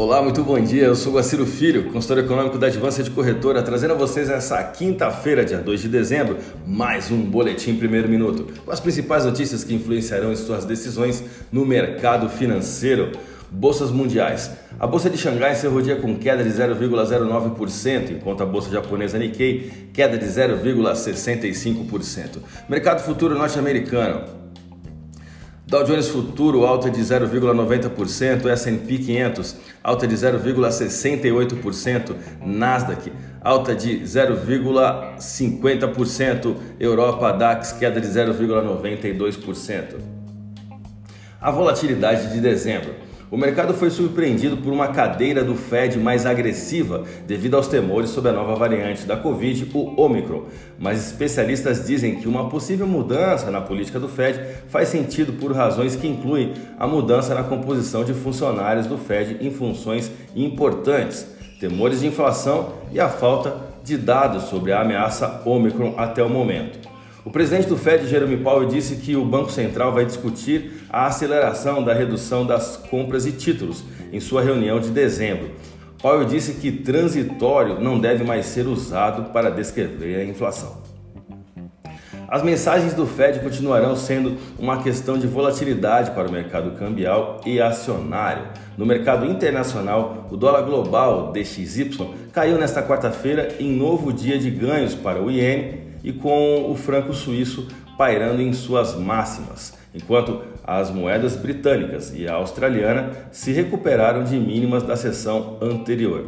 Olá, muito bom dia. Eu sou Guaciro Filho, consultor econômico da Advância de Corretora, trazendo a vocês nessa quinta-feira, dia 2 de dezembro, mais um boletim primeiro minuto, com as principais notícias que influenciarão em suas decisões no mercado financeiro. Bolsas mundiais. A bolsa de Xangai encerrou o dia com queda de 0,09%, enquanto a bolsa japonesa Nikkei queda de 0,65%. Mercado futuro norte-americano. Dow Jones Futuro alta de 0,90%, S&P 500 alta de 0,68%, Nasdaq alta de 0,50%, Europa DAX queda de 0,92%. A volatilidade de dezembro. O mercado foi surpreendido por uma cadeira do Fed mais agressiva devido aos temores sobre a nova variante da Covid, o Omicron. Mas especialistas dizem que uma possível mudança na política do Fed faz sentido por razões que incluem a mudança na composição de funcionários do Fed em funções importantes, temores de inflação e a falta de dados sobre a ameaça Omicron até o momento. O presidente do Fed, Jerome Powell, disse que o Banco Central vai discutir a aceleração da redução das compras de títulos em sua reunião de dezembro. Powell disse que transitório não deve mais ser usado para descrever a inflação. As mensagens do Fed continuarão sendo uma questão de volatilidade para o mercado cambial e acionário. No mercado internacional, o dólar global DXY caiu nesta quarta-feira em novo dia de ganhos para o iene e com o franco suíço pairando em suas máximas, enquanto as moedas britânicas e a australiana se recuperaram de mínimas da sessão anterior.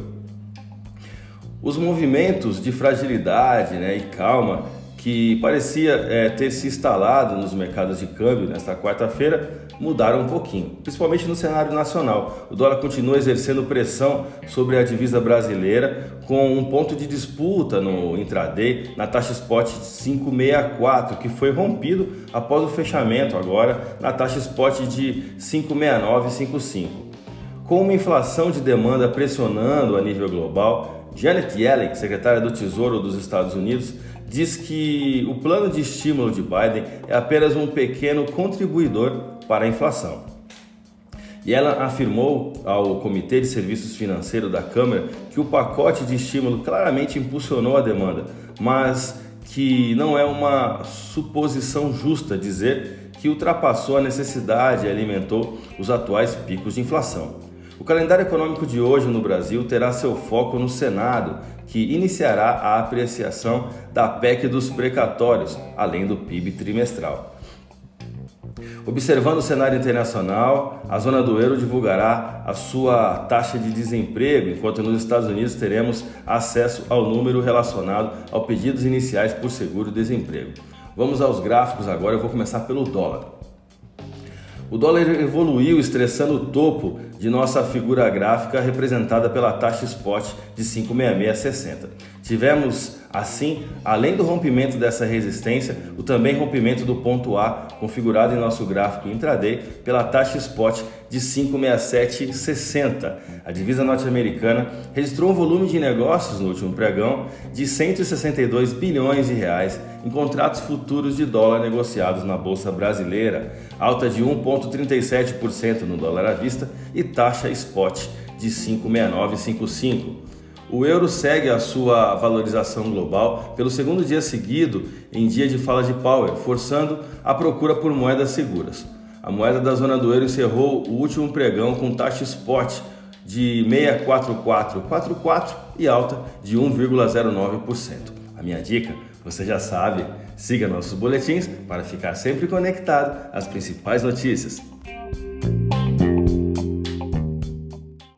Os movimentos de fragilidade né, e calma que parecia é, ter se instalado nos mercados de câmbio nesta quarta-feira mudaram um pouquinho, principalmente no cenário nacional. O dólar continua exercendo pressão sobre a divisa brasileira, com um ponto de disputa no intraday na taxa spot de 564, que foi rompido após o fechamento agora na taxa spot de 56955. Com uma inflação de demanda pressionando a nível global, Janet Yellen, secretária do Tesouro dos Estados Unidos, diz que o plano de estímulo de Biden é apenas um pequeno contribuidor para a inflação. E ela afirmou ao Comitê de Serviços Financeiros da Câmara que o pacote de estímulo claramente impulsionou a demanda, mas que não é uma suposição justa dizer que ultrapassou a necessidade e alimentou os atuais picos de inflação. O calendário econômico de hoje no Brasil terá seu foco no Senado, que iniciará a apreciação da PEC dos precatórios, além do PIB trimestral. Observando o cenário internacional, a zona do euro divulgará a sua taxa de desemprego, enquanto nos Estados Unidos teremos acesso ao número relacionado ao pedidos iniciais por seguro-desemprego. Vamos aos gráficos agora, eu vou começar pelo dólar. O dólar evoluiu estressando o topo de nossa figura gráfica representada pela taxa spot de 56660. Tivemos assim, além do rompimento dessa resistência, o também rompimento do ponto A configurado em nosso gráfico intraday pela taxa spot de 56760. A divisa norte-americana registrou um volume de negócios no último pregão de 162 bilhões de reais em contratos futuros de dólar negociados na bolsa brasileira, alta de 1.37% no dólar à vista e taxa spot de 56955. O euro segue a sua valorização global pelo segundo dia seguido em dia de fala de Powell, forçando a procura por moedas seguras. A moeda da zona do euro encerrou o último pregão com taxa spot de 64444 e alta de 1,09%. A minha dica, você já sabe, siga nossos boletins para ficar sempre conectado às principais notícias.